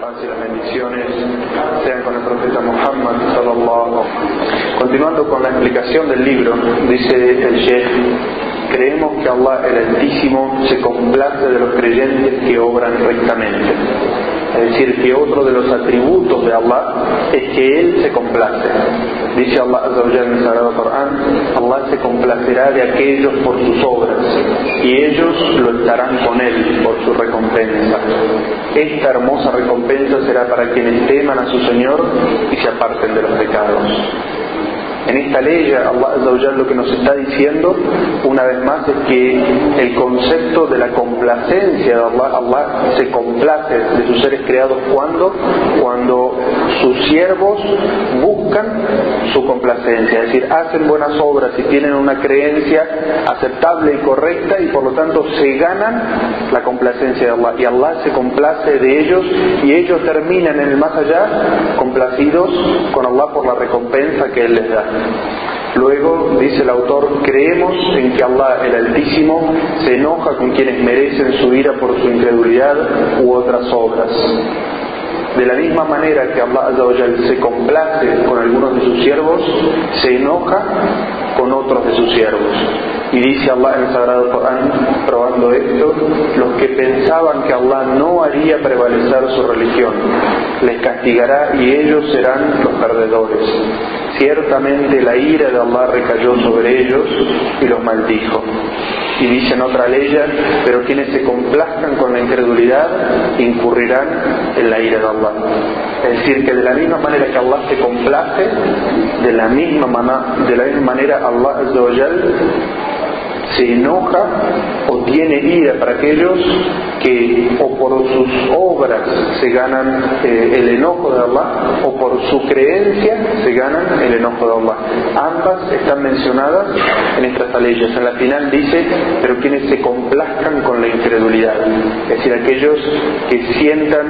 paz y las bendiciones sean con el profeta Muhammad sallallahu Continuando con la explicación del libro, dice el Sheikh, creemos que Allah el Altísimo se complace de los creyentes que obran rectamente. Es decir, que otro de los atributos de Allah es que Él se complace. Dice Allah en el Sagrado Corán, Se complacerá de aquellos por sus obras y ellos lo estarán con Él por su recompensa. Esta hermosa recompensa será para quienes teman a su Señor y se aparten de los pecados. En esta ley Allah lo que nos está diciendo una vez más es que el concepto de la complacencia de Allah, Allah se complace de sus seres creados cuando, cuando sus siervos buscan su complacencia, es decir, hacen buenas obras y tienen una creencia aceptable y correcta y por lo tanto se ganan la complacencia de Allah y Allah se complace de ellos y ellos terminan en el más allá complacidos con Allah por la recompensa que Él les da. Luego, dice el autor, creemos en que Allah el Altísimo se enoja con quienes merecen su ira por su incredulidad u otras obras. De la misma manera que Allah se complace con algunos de sus siervos, se enoja con otros de sus siervos. Y dice Allah en el Sagrado Corán, probando esto, los que pensaban que Allah no haría prevalecer su religión, les castigará y ellos serán los perdedores. Ciertamente la ira de Allah recayó sobre ellos y los maldijo. Y dice en otra ley, pero quienes se complazcan con la incredulidad incurrirán en la ira de Allah. Es decir, que de la misma manera que Allah se complace, de la misma, de la misma manera Allah se enoja o tiene ira para aquellos que o por sus obras se ganan eh, el enojo de Allah o por su creencia se ganan el enojo de Allah. Ambas están mencionadas en estas leyes. En la final dice, pero quienes se complazcan con la incredulidad, es decir, aquellos que sientan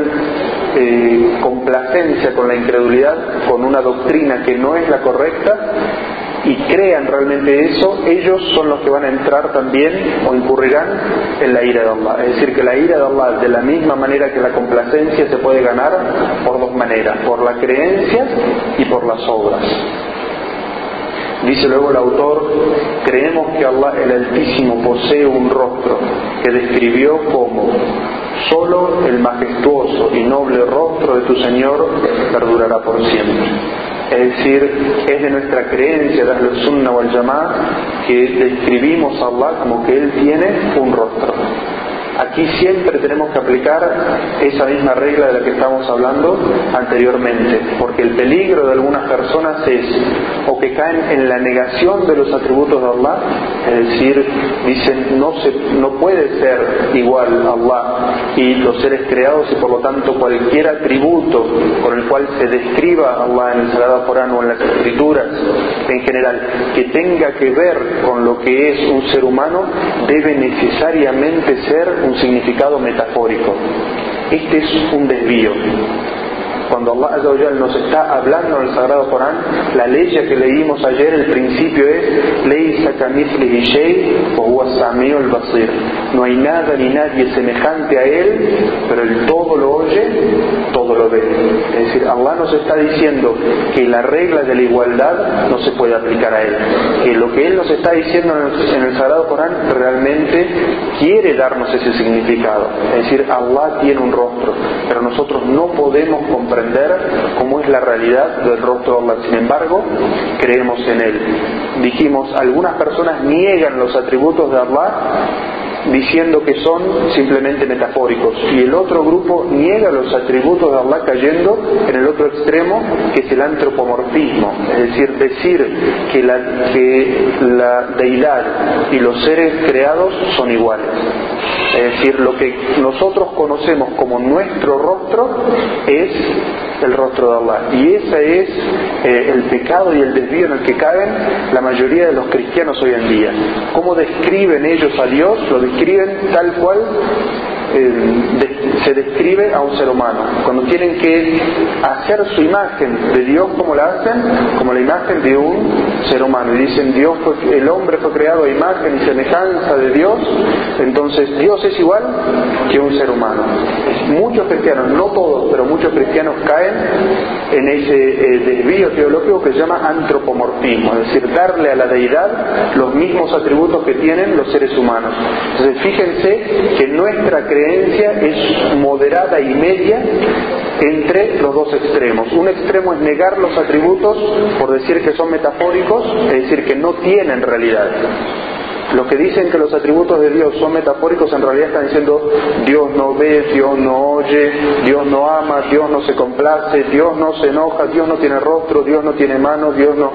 eh, complacencia con la incredulidad, con una doctrina que no es la correcta, y crean realmente eso, ellos son los que van a entrar también o incurrirán en la ira de Allah. Es decir, que la ira de Allah, de la misma manera que la complacencia, se puede ganar por dos maneras, por la creencia y por las obras. Dice luego el autor, creemos que Allah el Altísimo posee un rostro que describió como solo el majestuoso y noble rostro de tu Señor perdurará por siempre. Es decir, es de nuestra creencia, de la Sunnah wal Jama'ah, que describimos a Allah como que Él tiene un rostro. Aquí siempre tenemos que aplicar esa misma regla de la que estamos hablando anteriormente, porque el peligro de algunas personas es o que caen en la negación de los atributos de Allah, es decir, dicen no, se, no puede ser igual Allah y los seres creados y por lo tanto cualquier atributo con el cual se describa a Allah en el Sagrado Corán o en las Escrituras en general que tenga que ver con lo que es un ser humano debe necesariamente ser un significado metafórico. Este es un desvío. Cuando Allah nos está hablando en el Sagrado Corán, la ley que leímos ayer, el principio es basir. No hay nada ni nadie semejante a Él, pero Él todo lo oye, todo lo ve. Es decir, Allah nos está diciendo que la regla de la igualdad no se puede aplicar a Él. Que lo que Él nos está diciendo en el Sagrado Corán realmente quiere darnos ese significado. Es decir, Allah tiene un rostro, pero nosotros no podemos comprender cómo es la realidad del rostro de Allah. Sin embargo, creemos en Él. Dijimos, algunas personas niegan los atributos de Allah diciendo que son simplemente metafóricos y el otro grupo niega los atributos de Allah cayendo en el otro extremo que es el antropomorfismo, es decir, decir que la, que la deidad y los seres creados son iguales. Es decir, lo que nosotros conocemos como nuestro rostro es el rostro de Allah. Y ese es eh, el pecado y el desvío en el que caen la mayoría de los cristianos hoy en día. ¿Cómo describen ellos a Dios? Lo describen tal cual se describe a un ser humano. Cuando tienen que hacer su imagen de Dios, como la hacen? Como la imagen de un ser humano. Y dicen, Dios el hombre fue creado a imagen y semejanza de Dios, entonces Dios es igual que un ser humano. Muchos cristianos, no todos, pero muchos cristianos caen en ese eh, desvío teológico que se llama antropomorfismo, es decir, darle a la deidad los mismos atributos que tienen los seres humanos. Entonces, fíjense que nuestra creencia es moderada y media entre los dos extremos. Un extremo es negar los atributos por decir que son metafóricos, es decir, que no tienen realidad. Los que dicen que los atributos de Dios son metafóricos en realidad están diciendo Dios no ve, Dios no oye, Dios no ama, Dios no se complace, Dios no se enoja, Dios no tiene rostro, Dios no tiene manos, Dios no...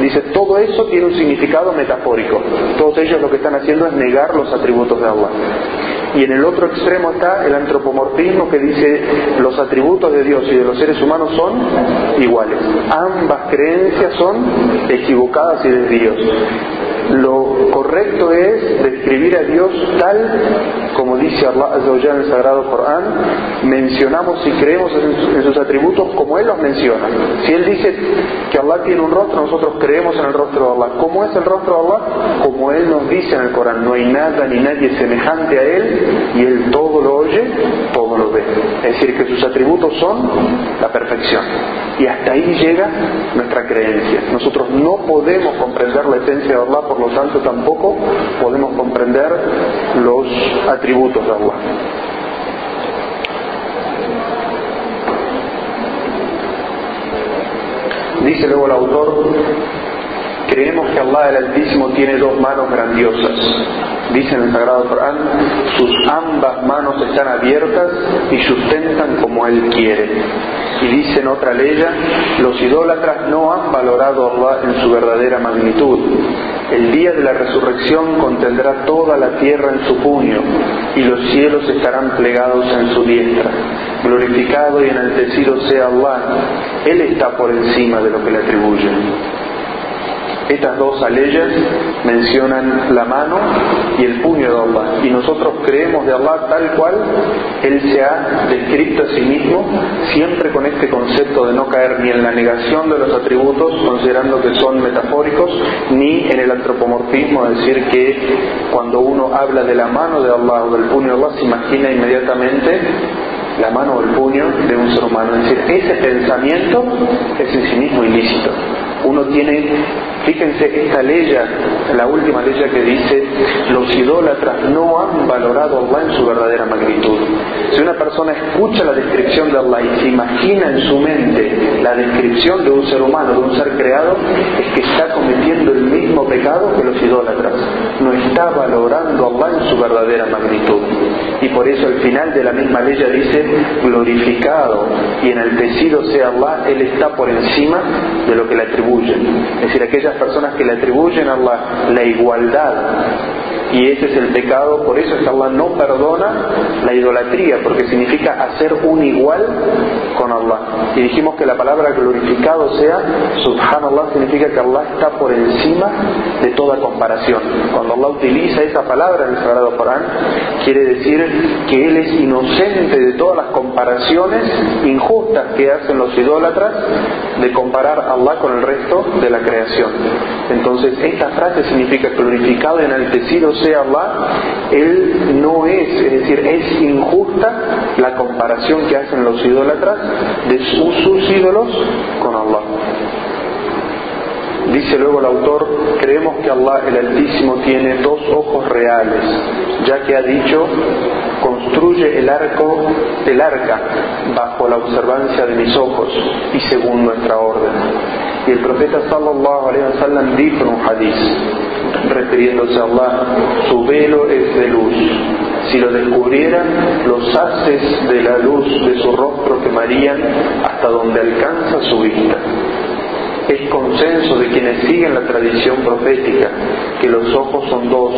Dice, todo eso tiene un significado metafórico. Todos ellos lo que están haciendo es negar los atributos de Allah. Y en el otro extremo está el antropomorfismo que dice los atributos de Dios y de los seres humanos son iguales. Ambas creencias son equivocadas y desvíos lo correcto es describir a Dios tal como dice Allah en el Sagrado Corán, mencionamos y creemos en sus atributos como Él los menciona. Si Él dice que Allah tiene un rostro, nosotros creemos en el rostro de Allah. ¿Cómo es el rostro de Allah? Como Él nos dice en el Corán, no hay nada ni nadie semejante a Él y Él todo lo oye, todo lo ve. Es decir, que sus atributos son la perfección. Y hasta ahí llega nuestra creencia. Nosotros no podemos comprender la esencia de Allah por lo tanto tampoco podemos comprender los atributos de Allah. Dice luego el autor, creemos que Allah el Altísimo tiene dos manos grandiosas. Dice en el Sagrado Corán, sus ambas manos están abiertas y sustentan como Él quiere. Y dice en otra ley, los idólatras no han valorado a Allah en su verdadera magnitud. El día de la resurrección contendrá toda la tierra en su puño y los cielos estarán plegados en su diestra. Glorificado y enaltecido sea Allah. Él está por encima de lo que le atribuyen. Estas dos aleyas mencionan la mano y el puño de Allah. Y nosotros creemos de Allah tal cual Él se ha descrito a sí mismo, siempre con este concepto de no caer ni en la negación de los atributos, considerando que son metafóricos, ni en el antropomorfismo, es decir, que cuando uno habla de la mano de Allah o del puño de Allah, se imagina inmediatamente la mano o el puño de un ser humano. Es decir, ese pensamiento es en sí mismo ilícito uno tiene, fíjense esta ley, la última ley que dice, los idólatras no han valorado a Allah en su verdadera magnitud. Si una persona escucha la descripción de Allah y se imagina en su mente la descripción de un ser humano, de un ser creado, es que está cometiendo el mismo pecado que los idólatras. No está valorando a Allah en su verdadera magnitud. Y por eso al final de la misma ley dice, glorificado y enaltecido sea Allah, Él está por encima de lo que le atribuye es decir, aquellas personas que le atribuyen a Allah la igualdad y ese es el pecado, por eso es que Allah no perdona la idolatría, porque significa hacer un igual con Allah. Y dijimos que la palabra glorificado sea, subhanallah, significa que Allah está por encima de toda comparación. Cuando Allah utiliza esa palabra en el Sagrado Corán, quiere decir que Él es inocente de todas las comparaciones injustas que hacen los idólatras de comparar a Allah con el resto de la creación. Entonces, esta frase significa glorificado y enaltecido sea Allah, Él no es, es decir, es injusta la comparación que hacen los idólatras de sus, ídolos con Allah. Dice luego el autor, creemos que Allah el Altísimo tiene dos ojos reales, ya que ha dicho, construye el arco del arca bajo la observancia de mis ojos y según nuestra orden. Y el profeta sallallahu alaihi wasallam dijo en un hadith, refiriéndose a Allah, su velo es de luz. Si lo descubrieran, los haces de la luz de su rostro quemarían hasta donde alcanza su vista. Es consenso de quienes siguen la tradición profética que los ojos son dos,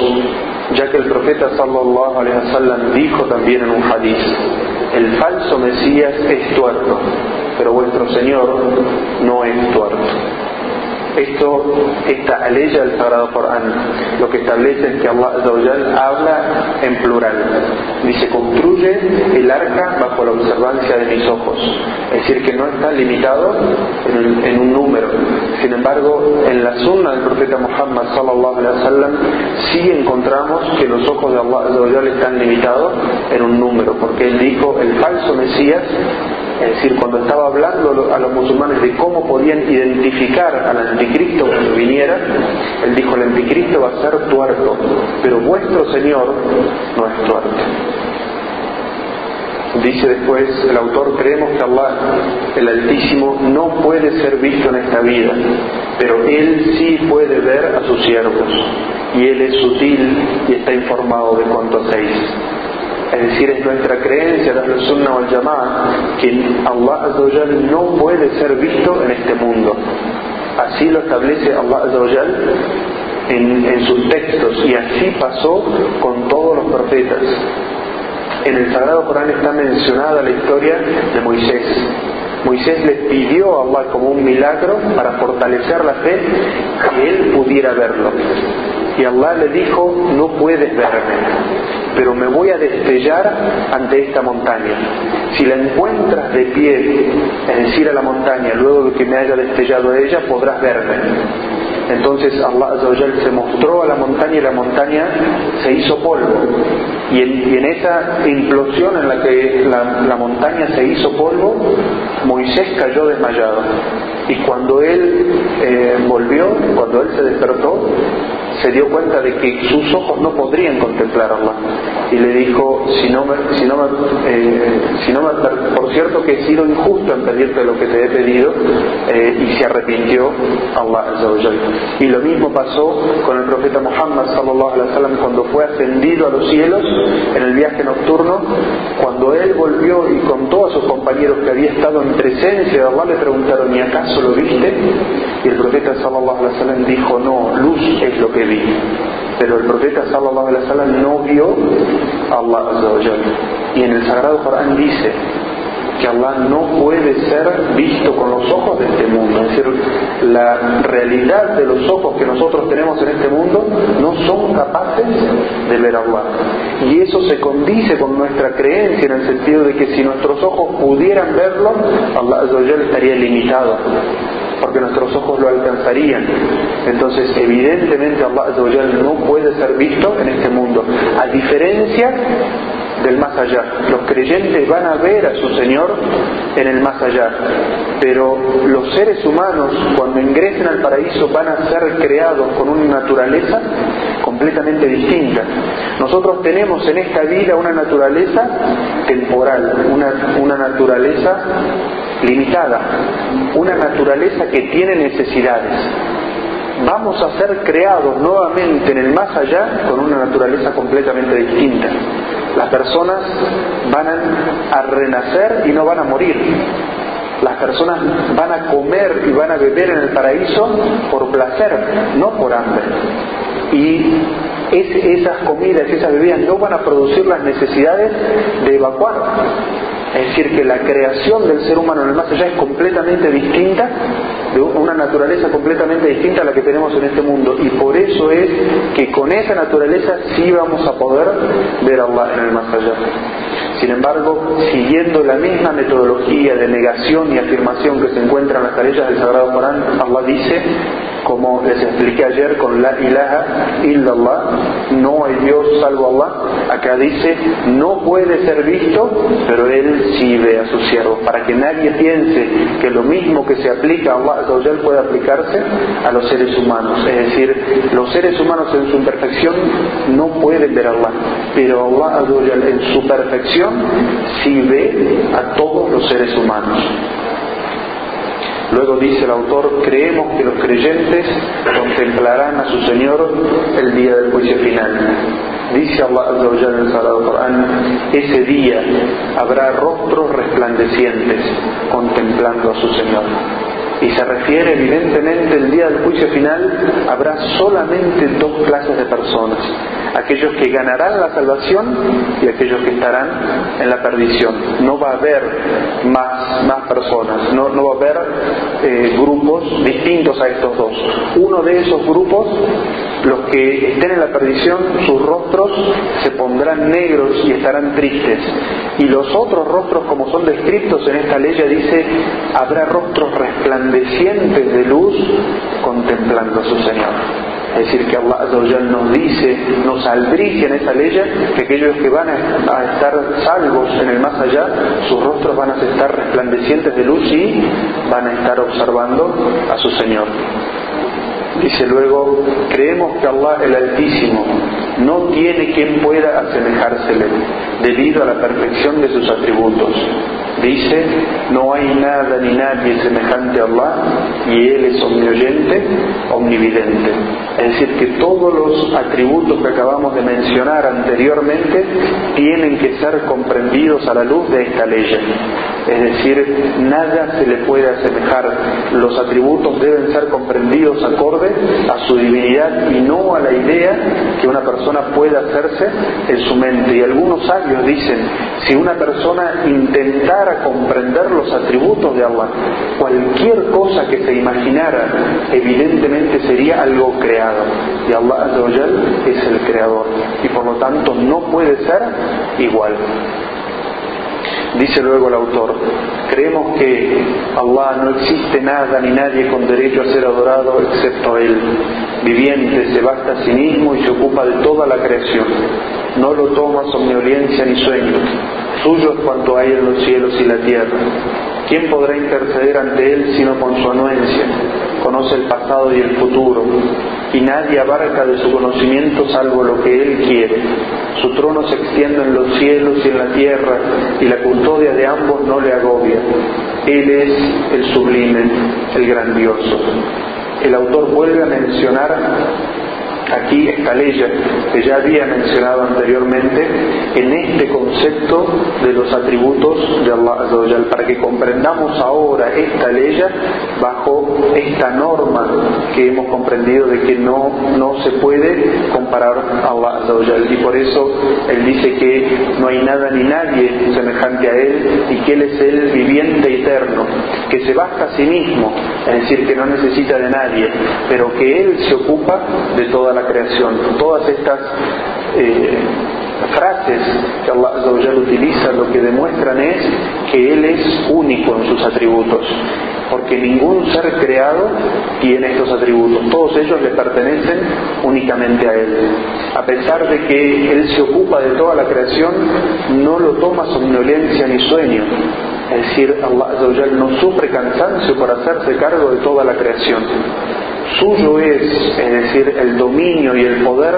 ya que el profeta sallallahu alaihi wasallam dijo también en un hadith, el falso Mesías es tuerto, pero vuestro Señor no es tuerto. Esto, esta aleya del Sagrado Corán, lo que establece es que Allah habla en plural. Dice, construye el arca bajo la observancia de mis ojos. Es decir, que no está limitado en, un número. Sin embargo, en la sunna del profeta Muhammad sallallahu alaihi wasallam sí encontramos que los ojos de Allah están limitados en un número, porque él dijo, el falso Mesías es decir, cuando estaba hablando a los musulmanes de cómo podían identificar al anticristo cuando viniera, él dijo, el anticristo va a ser tuerto, pero vuestro Señor no es tuerto. Dice después el autor, creemos que Allah, el Altísimo, no puede ser visto en esta vida, pero Él sí puede ver a sus siervos, y Él es sutil y está informado de cuánto hacéis es decir, es nuestra creencia la Sunna al Yamá que Allah no puede ser visto en este mundo. Así lo establece Allah en, en sus textos y así pasó con todos los profetas. En el Sagrado Corán está mencionada la historia de Moisés. Moisés le pidió a Allah como un milagro para fortalecer la fe que él pudiera verlo. Y Allah le dijo, no puedes verme pero me voy a destellar ante esta montaña. Si la encuentras de pie, es decir, a la montaña, luego de que me haya destellado ella, podrás verme. Entonces Allah se mostró a la montaña y la montaña se hizo polvo. Y en, esa implosión en la que la, montaña se hizo polvo, Moisés cayó desmayado. Y cuando él eh, volvió, cuando él se despertó, se dio cuenta de que sus ojos no podrían contemplar a Allah y le dijo si no me, si no eh, si no por cierto que he sido injusto en pedirte lo que te he pedido eh, y se arrepintió Allah y lo mismo pasó con el profeta Muhammad sallallahu alaihi wasallam cuando fue ascendido a los cielos en el viaje nocturno cuando él volvió y con todos sus compañeros que había estado en presencia de Allah le preguntaron ¿y acaso lo viste? y el profeta sallallahu alaihi wasallam dijo no, luz es lo que pero el profeta sallallahu alaihi wasallam no vio a Allah Y en el Sagrado Corán dice que Allah no puede ser visto con los ojos de este mundo. Es decir, la realidad de los ojos que nosotros tenemos en este mundo no son capaces de ver a Allah. Y eso se condice con nuestra creencia en el sentido de que si nuestros ojos pudieran verlo, Allah estaría limitado porque nuestros ojos lo alcanzarían. Entonces, evidentemente Allah no puede ser visto en este mundo, a diferencia del más allá. Los creyentes van a ver a su Señor en el más allá, pero los seres humanos cuando ingresen al paraíso van a ser creados con una naturaleza completamente distinta. Nosotros tenemos en esta vida una naturaleza temporal, una, una naturaleza limitada, una naturaleza que tiene necesidades. Vamos a ser creados nuevamente en el más allá con una naturaleza completamente distinta. Las personas van a, renacer y no van a morir. Las personas van a comer y van a beber en el paraíso por placer, no por hambre. Y esas comidas, esas bebidas no van a producir las necesidades de evacuar es decir, que la creación del ser humano en el más allá es completamente distinta, de una naturaleza completamente distinta a la que tenemos en este mundo. Y por eso es que con esa naturaleza sí vamos a poder ver a Allah en el más allá. Sin embargo, siguiendo la misma metodología de negación y afirmación que se encuentra en las tareas del Sagrado Corán, Allah dice, como les expliqué ayer con la ilaha illallah, no hay Dios salvo Allah, acá dice, no puede ser visto, pero Él ve a sus siervos, para que nadie piense que lo mismo que se aplica a Allah puede aplicarse a los seres humanos. Es decir, los seres humanos en su imperfección no pueden ver a Allah, pero Allah en su perfección sí ve a todos los seres humanos. Luego dice el autor, creemos que los creyentes contemplarán a su Señor el día del juicio final. Dice Allah en el Sagrado Corán, ese día habrá rostros resplandecientes contemplando a su Señor. Y se refiere evidentemente el día del juicio final habrá solamente dos clases de personas. Aquellos que ganarán la salvación y aquellos que estarán en la perdición. No va a haber más, más personas, no, no va a haber eh, grupos distintos a estos dos. Uno de esos grupos, los que estén en la perdición, sus rostros se pondrán negros y estarán tristes. Y los otros rostros, como son descritos en esta ley, dice, habrá rostros resplandecientes de luz contemplando a su Señor. Es decir, que Allah nos dice, nos aldrige en esa ley que aquellos que van a estar salvos en el más allá, sus rostros van a estar resplandecientes de luz y van a estar observando a su Señor. Dice luego, creemos que Allah el Altísimo no tiene quien pueda asemejársele debido a la perfección de sus atributos. Dice, no hay nada ni nadie semejante a Allah y Él es omnioyente, omnividente. Es decir, que todos los atributos que acabamos de mencionar anteriormente tienen que ser comprendidos a la luz de esta ley. Es decir, nada se le puede asemejar. Los atributos deben ser comprendidos acorde a su divinidad y no a la idea que una persona puede hacerse en su mente. Y algunos sabios dicen, si una persona intentara comprender los atributos de Allah, cualquier cosa que se imaginara, evidentemente sería algo creado. Y Allah es el creador. Y por lo tanto no puede ser igual. Dice luego el autor, creemos que Allah no existe nada ni nadie con derecho a ser adorado excepto Él. Viviente, se basta a sí mismo y se ocupa de toda la creación. No lo toma somnolencia ni sueño. Suyo es cuanto hay en los cielos y la tierra. ¿Quién podrá interceder ante Él sino con su anuencia? Conoce el pasado y el futuro y nadie abarca de su conocimiento salvo lo que Él quiere. Su trono se extiende en los cielos y en la tierra, y la custodia de ambos no le agobia. Él es el sublime, el grandioso. El autor vuelve a mencionar aquí esta ley que ya había mencionado anteriormente en este concepto de los atributos de Allah para que comprendamos ahora esta ley bajo esta norma que hemos comprendido de que no, no se puede comparar a Allah y por eso él dice que no hay nada ni nadie semejante a él y que él es el viviente eterno que se basta a sí mismo es decir que no necesita de nadie pero que él se ocupa de toda la la creación. Todas estas eh, frases que Allah utiliza lo que demuestran es que Él es único en sus atributos, porque ningún ser creado tiene estos atributos, todos ellos le pertenecen únicamente a Él. A pesar de que Él se ocupa de toda la creación, no lo toma somnolencia ni sueño, es decir, Allah no sufre cansancio por hacerse cargo de toda la creación suyo es, es decir, el dominio y el poder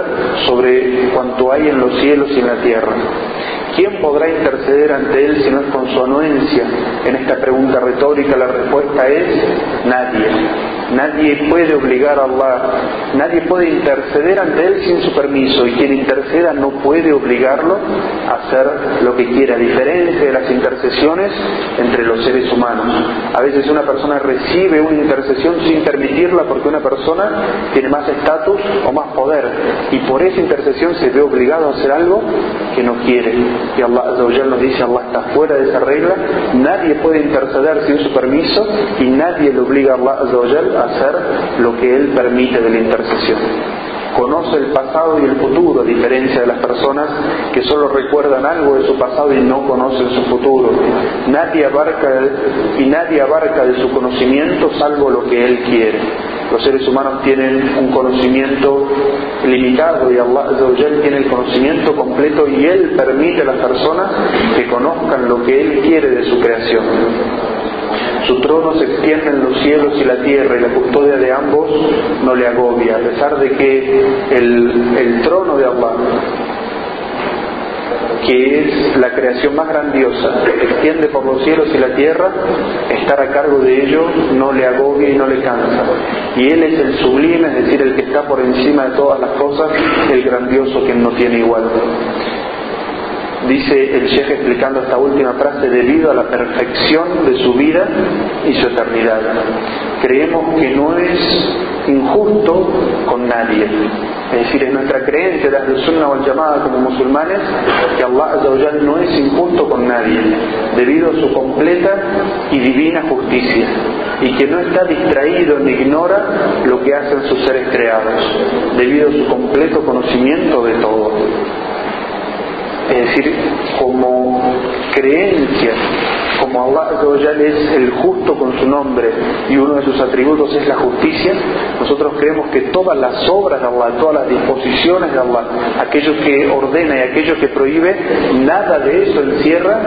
sobre cuanto hay en los cielos y en la tierra. ¿Quién podrá interceder ante Él si no es con su anuencia? En esta pregunta retórica la respuesta es nadie. Nadie puede obligar a Allah, nadie puede interceder ante Él sin su permiso y quien interceda no puede obligarlo a hacer lo que quiera, a diferencia de las intercesiones entre los seres humanos. A veces una persona recibe una intercesión sin permitirla porque una persona tiene más estatus o más poder y por esa intercesión se ve obligado a hacer algo que no quiere. Y Allah nos dice, Allah está fuera de esa regla, nadie puede interceder sin su permiso y nadie le obliga a Allah hacer lo que Él permite de la intercesión. Conoce el pasado y el futuro, a diferencia de las personas que solo recuerdan algo de su pasado y no conocen su futuro. Nadie abarca y nadie abarca de su conocimiento salvo lo que Él quiere. Los seres humanos tienen un conocimiento limitado y Allah tiene el conocimiento completo y Él permite a las personas que conozcan lo que Él quiere de su creación. Su trono se extiende en los cielos y la tierra y la custodia de ambos no le agobia, a pesar de que el, el trono de Allah que es la creación más grandiosa, extiende por los cielos y la tierra, estar a cargo de ello no le agobia y no le cansa. Y Él es el sublime, es decir, el que está por encima de todas las cosas, el grandioso que no tiene igual. Dice el Sheikh explicando esta última frase, debido a la perfección de su vida y su eternidad. Creemos que no es injusto con nadie. Es decir, es nuestra creencia de la Sunnah o llamada como musulmanes que Allah no es injusto con nadie, debido a su completa y divina justicia, y que no está distraído ni ignora lo que hacen sus seres creados, debido a su completo conocimiento de todo es decir, como creencia, como Allah es el justo con su nombre y uno de sus atributos es la justicia, nosotros creemos que todas las obras de Allah, todas las disposiciones de Allah, aquello que ordena y aquello que prohíbe, nada de eso encierra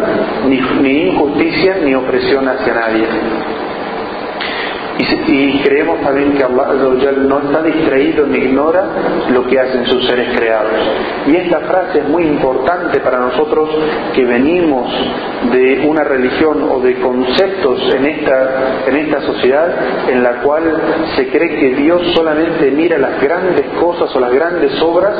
ni, ni injusticia ni opresión hacia nadie. Y, creemos también que Allah no está distraído ni ignora lo que hacen sus seres creados. Y esta frase es muy importante para nosotros que venimos de una religión o de conceptos en esta, en esta sociedad en la cual se cree que Dios solamente mira las grandes cosas o las grandes obras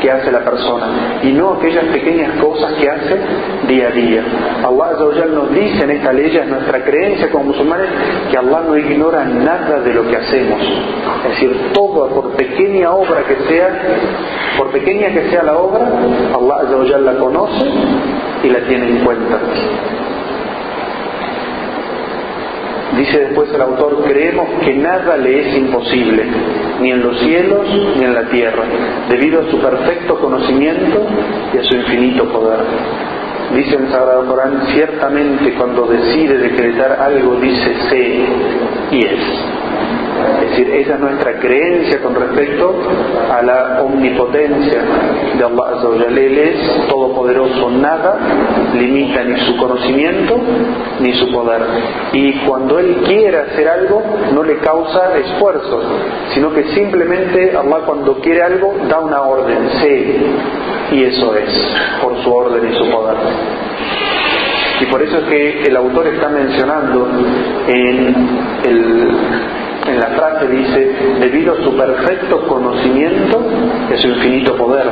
que hace la persona y no aquellas pequeñas cosas que hace día a día. Allah nos dice en esta ley, es nuestra creencia como musulmanes, que Allah no ignora nada de lo que hacemos. Es decir, toda, por pequeña obra que sea, por pequeña que sea la obra, Allah la conoce y la tiene en cuenta. Dice después el autor, creemos que nada le es imposible, ni en los cielos ni en la tierra, debido a su perfecto conocimiento y a su infinito poder. Dice el Sagrado Corán, ciertamente cuando decide decretar algo dice sé y es. Es decir, esa es nuestra creencia con respecto a la omnipotencia de Allah Él es todopoderoso, nada limita ni su conocimiento ni su poder. Y cuando Él quiere hacer algo, no le causa esfuerzo, sino que simplemente Allah cuando quiere algo da una orden, sé, y eso es, por su orden y su poder. Y por eso es que el autor está mencionando en, la frase, dice, debido a su perfecto conocimiento de su infinito poder.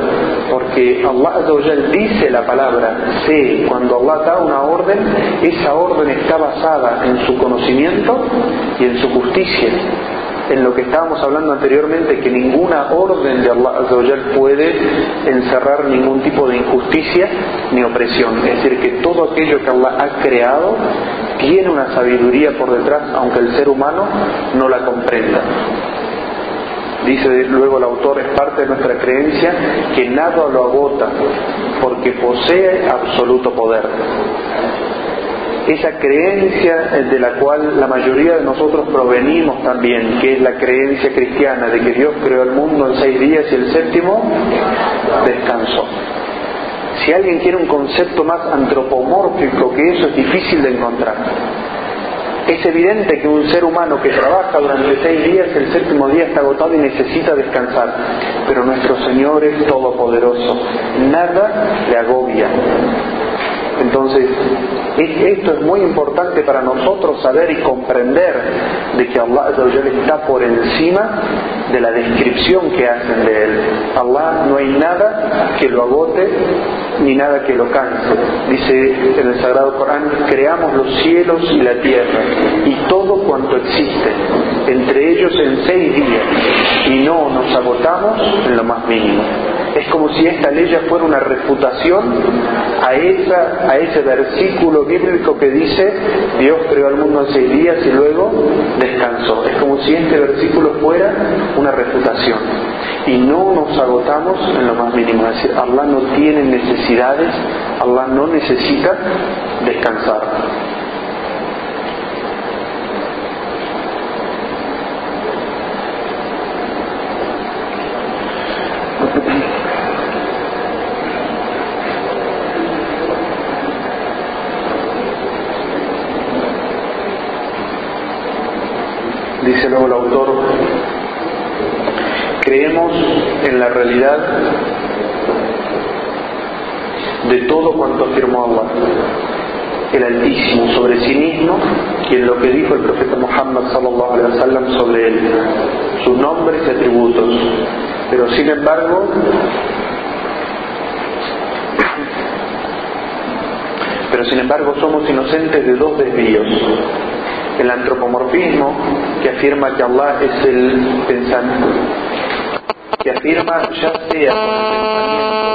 Porque Allah dice la palabra sé, cuando Allah da una orden, esa orden está basada en su conocimiento y en su justicia en lo que estábamos hablando anteriormente, que ninguna orden de Allah puede encerrar ningún tipo de injusticia ni opresión. Es decir, que todo aquello que Allah ha creado tiene una sabiduría por detrás, aunque el ser humano no la comprenda. Dice luego el autor, es parte de nuestra creencia que nada lo agota porque posee absoluto poder esa creencia de la cual la mayoría de nosotros provenimos también, que es la creencia cristiana de que Dios creó el mundo en seis días y el séptimo descansó. Si alguien quiere un concepto más antropomórfico que eso, es difícil de encontrar. Es evidente que un ser humano que trabaja durante seis días, el séptimo día está agotado y necesita descansar. Pero nuestro Señor es todopoderoso. Nada le agobia. Entonces, esto es muy importante para nosotros saber y comprender de que Allah está por encima de la descripción que hacen de Él. Allah no hay nada que lo agote ni nada que lo canse. Dice en el Sagrado Corán, creamos los cielos y la tierra y todo cuanto existe, entre ellos en seis días, y no nos agotamos en lo más mínimo. Es como si esta ley fuera una refutación a, esa, a ese versículo bíblico que dice Dios creó al mundo en seis días y luego descansó. Es como si este versículo fuera una refutación. Y no nos agotamos en lo más mínimo. Es decir, Allah no tiene necesidades, Allah no necesita descansar. Dice luego el autor, creemos en la realidad de todo cuanto afirmó Allah, el Altísimo sobre sí mismo y en lo que dijo el profeta Muhammad sallallahu alaihi wasallam sobre él, sus nombres y atributos. Pero sin embargo, pero sin embargo somos inocentes de dos desvíos. El antropomorfismo, que afirma que Allah es el pensante, que afirma ya sea con el pensamiento,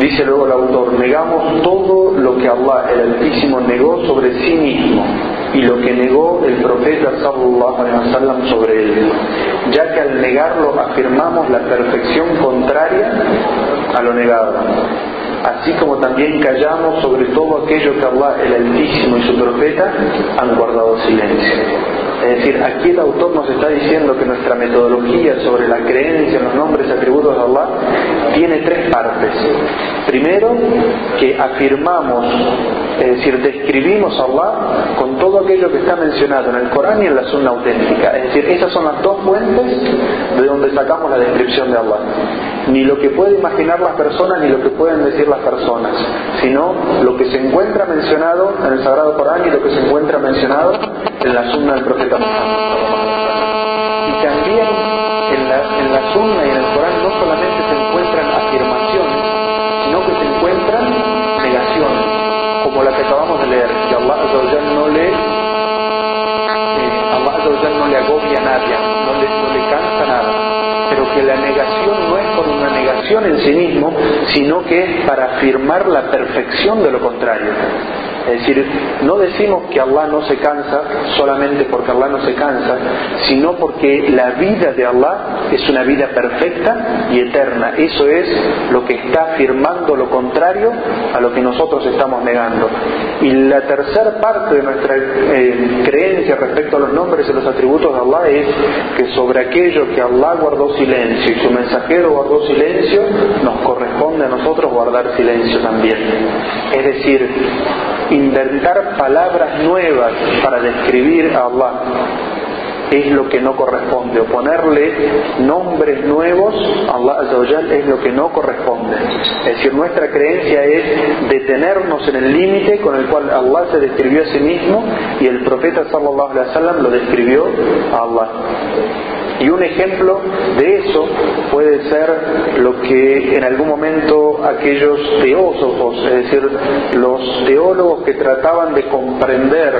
Dice luego el autor, negamos todo lo que Allah el Altísimo negó sobre sí mismo y lo que negó el profeta sallallahu alaihi wasallam sobre él, ya que al negarlo afirmamos la perfección contraria a lo negado. Así como también callamos sobre todo aquello que Allah el Altísimo y su profeta han guardado silencio. Es decir, aquí el autor nos está diciendo que nuestra metodología sobre la creencia en los nombres y atributos de Allah tiene tres partes. Primero, que afirmamos, es decir, describimos a Allah con todo aquello que está mencionado en el Corán y en la Sunna auténtica. Es decir, esas son las dos fuentes de donde sacamos la descripción de Allah. Ni lo que pueden imaginar las personas ni lo que pueden decir las personas, sino lo que se encuentra mencionado en el Sagrado Corán y lo que se encuentra mencionado en la Sunna del Profeta y también en la, en la Sunna y en el Corán no solamente se encuentran afirmaciones, no le, no le cansa nada, pero que la negación no es por una negación en sí mismo, sino que es para afirmar la perfección de lo contrario. Es decir, no decimos que Allah no se cansa solamente porque Allah no se cansa, sino porque la vida de Allah es una vida perfecta y eterna. Eso es lo que está afirmando lo contrario a lo que nosotros estamos negando. Y la tercera parte de nuestra eh, creencia respecto a los nombres y los atributos de Allah es que sobre aquello que Allah guardó silencio y su mensajero guardó silencio, nos corresponde a nosotros guardar silencio también. Es decir, inventar palabras nuevas para describir a Allah es lo que no corresponde, o ponerle nombres nuevos a Allah es lo que no corresponde. Es decir, nuestra creencia es detenernos en el límite con el cual Allah se describió a sí mismo y el profeta sallallahu alaihi wasallam lo describió a Allah. Y un ejemplo de eso puede ser lo que en algún momento aquellos teósofos, es decir, los teólogos que trataban de comprender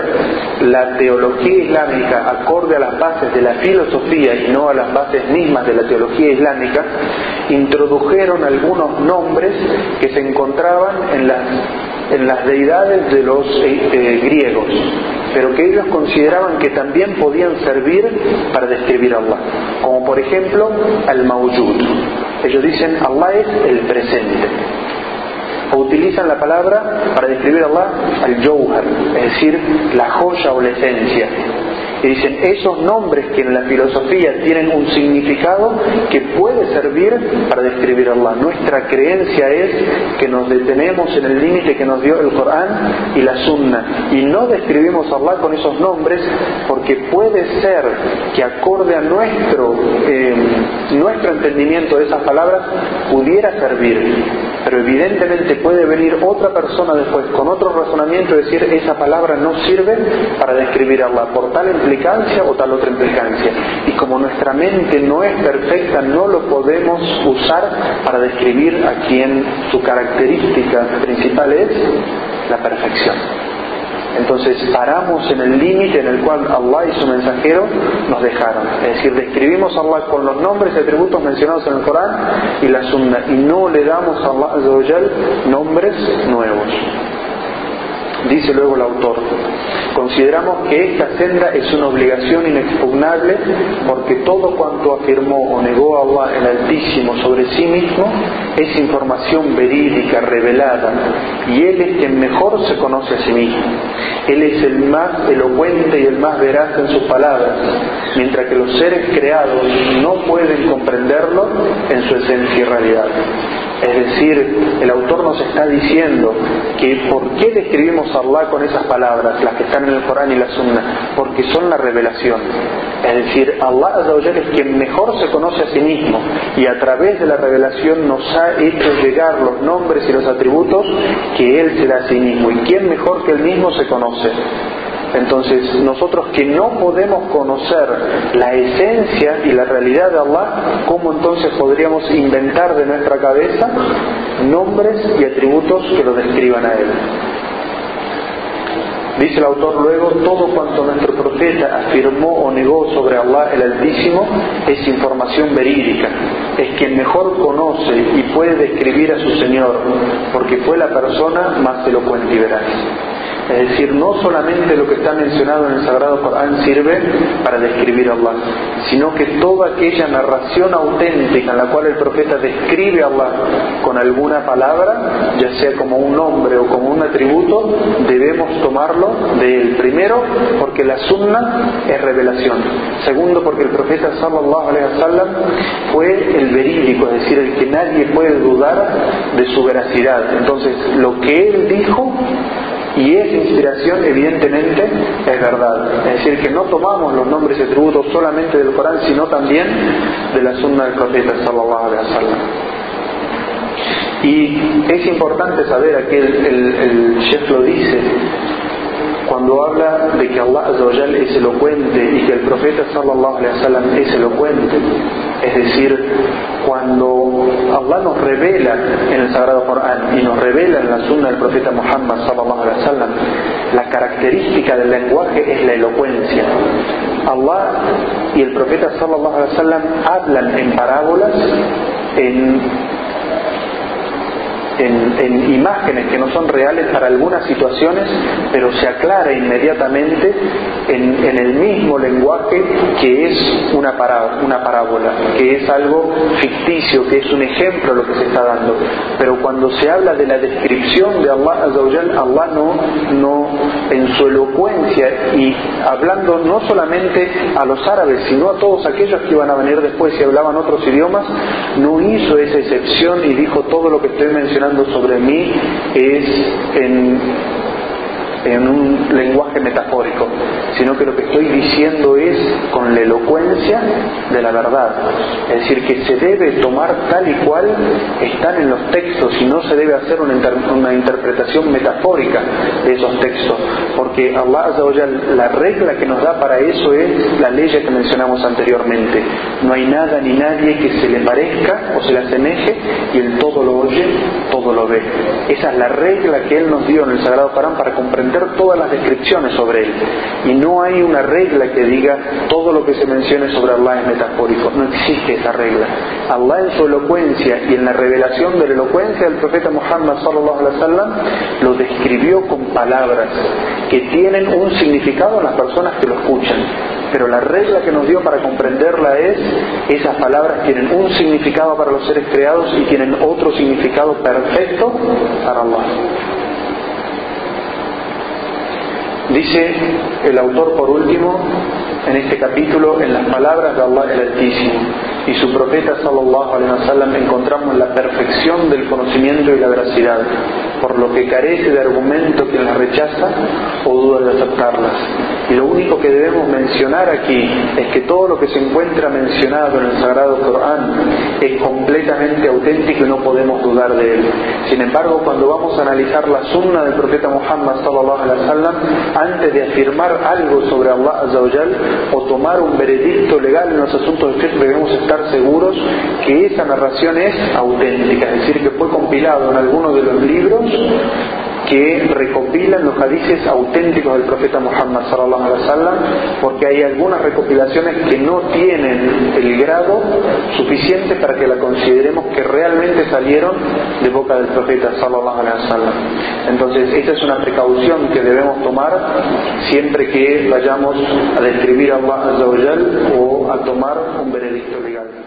la teología islámica acorde a las bases de la filosofía y no a las bases mismas de la teología islámica, introdujeron algunos nombres que se encontraban en las, en las deidades de los eh, eh, griegos pero que ellos consideraban que también podían servir para describir a Allah, como por ejemplo al Mawjud. Ellos dicen Allah es el presente. O utilizan la palabra para describir a Allah al Jawhar, es decir, la joya o la esencia y dicen esos nombres que en la filosofía tienen un significado que puede servir para describir Allah. Nuestra creencia es que nos detenemos en el límite que nos dio el Corán y la Sunna y no describimos a Allah con esos nombres porque puede ser que acorde a nuestro, eh, nuestro entendimiento de esas palabras pudiera servir, pero evidentemente puede venir otra persona después con otro razonamiento y decir esa palabra no sirve para describir Allah. Por tal implicancia o tal otra implicancia. Y como nuestra mente no es perfecta, no lo podemos usar para describir a quien su característica principal es la perfección. Entonces paramos en el límite en el cual Allah y su mensajero nos dejaron. Es decir, describimos a Allah con los nombres y atributos mencionados en el Corán y la Sunna y no le damos a Allah nombres nuevos. Dice luego el autor, consideramos que esta senda es una obligación inexpugnable porque todo cuanto afirmó o negó Allah el Altísimo sobre sí mismo es información verídica, revelada, y Él es quien mejor se conoce a sí mismo. Él es el más elocuente y el más veraz en sus palabras, mientras que los seres creados no pueden comprenderlo en su esencia y realidad. Es decir, el autor nos está diciendo que ¿por qué describimos a Allah con esas palabras, las que están en el Corán y la Sunna? Porque son la revelación. Es decir, Allah es quien mejor se conoce a sí mismo y a través de la revelación nos ha hecho llegar los nombres y los atributos que Él se da a sí mismo. ¿Y quién mejor que Él mismo se conoce? Entonces, nosotros que no podemos conocer la esencia y la realidad de Allah, ¿cómo entonces podríamos inventar de nuestra cabeza nombres y atributos que lo describan a Él? Dice el autor luego, todo cuanto nuestro profeta afirmó o negó sobre Allah el Altísimo es información verídica. Es quien mejor conoce y puede describir a su Señor, porque fue la persona más elocuente y veraz. Es decir, no solamente lo que está mencionado en el Sagrado Corán sirve para describir a Allah, sino que toda aquella narración auténtica en la cual el profeta describe a Allah con alguna palabra, ya sea como un nombre o como un atributo, debemos tomarlo de él. Primero, porque la sunna es revelación. Segundo, porque el profeta sallallahu alaihi wasallam fue el verídico, es decir, el que nadie puede dudar de su veracidad. Entonces, lo que él dijo y esa inspiración evidentemente es verdad. Es decir, que no tomamos los nombres y atributos solamente del Corán, sino también de la sunna del profeta sallallahu alaihi wasallam. Y es importante saber, aquí el, el, lo dice, cuando habla de que Allah es elocuente y que el profeta sallallahu alaihi wasallam es elocuente, es decir, cuando Allah nos revela en el Sagrado Corán y nos revela en la sunna del profeta Muhammad sallallahu la característica del lenguaje es la elocuencia. Allah y el profeta sallallahu hablan en parábolas, en en, imágenes que no son reales para algunas situaciones, pero se aclara inmediatamente en, el mismo lenguaje que es una, parábola, que es algo ficticio, que es un ejemplo lo que se está dando. Pero cuando se habla de la descripción de Allah, Allah no, no, en su elocuencia y hablando no solamente a los árabes, sino a todos aquellos que iban a venir después y hablaban otros idiomas, no hizo esa excepción y dijo todo lo que estoy mencionando sobre mí es en en un lenguaje metafórico, sino que lo que estoy diciendo es con la elocuencia de la verdad. Es decir, que se debe tomar tal y cual están en los textos y no se debe hacer una, una interpretación metafórica de esos textos, porque Allah la regla que nos da para eso es la ley que mencionamos anteriormente. No hay nada ni nadie que se le parezca o se le asemeje y el todo lo oye, todo lo ve. Esa es la regla que Él nos dio en el Sagrado Corán para comprender todas las descripciones sobre él. Y no hay una regla que diga todo lo que se mencione sobre Allah es metafórico. No existe esa regla. Allah en su elocuencia y en la revelación de la elocuencia del profeta Muhammad sallallahu alaihi wasallam lo describió con palabras que tienen un significado en las personas que lo escuchan. Pero la regla que nos dio para comprenderla es, esas palabras tienen un significado para los seres creados y tienen otro significado perfecto para Allah. Dice el autor por último en este capítulo, en las palabras de Allah el Altísimo y su profeta sallallahu alaihi wasallam encontramos la perfección del conocimiento y la veracidad, por lo que carece de argumento quien las rechaza o duda de aceptarlas. Y lo único que debemos mencionar aquí es que todo lo que se encuentra mencionado en el Sagrado Corán es completamente auténtico y no podemos dudar de él. Sin embargo, cuando vamos a analizar la sunna del profeta Muhammad sallallahu alaihi wasallam, antes de afirmar algo sobre Allah o tomar un veredicto legal en los asuntos de debemos estar seguros que esa narración es auténtica, es decir, que fue compilado en alguno de los libros que recopilan los hadices auténticos del profeta Muhammad sallallahu alaihi wasallam, porque hay algunas recopilaciones que no tienen el grado suficiente para que la consideremos que realmente salieron de boca del profeta sallallahu alaihi wasallam. Entonces, esta es una precaución que debemos tomar siempre que vayamos a describir a Allah o a tomar un veredicto legal.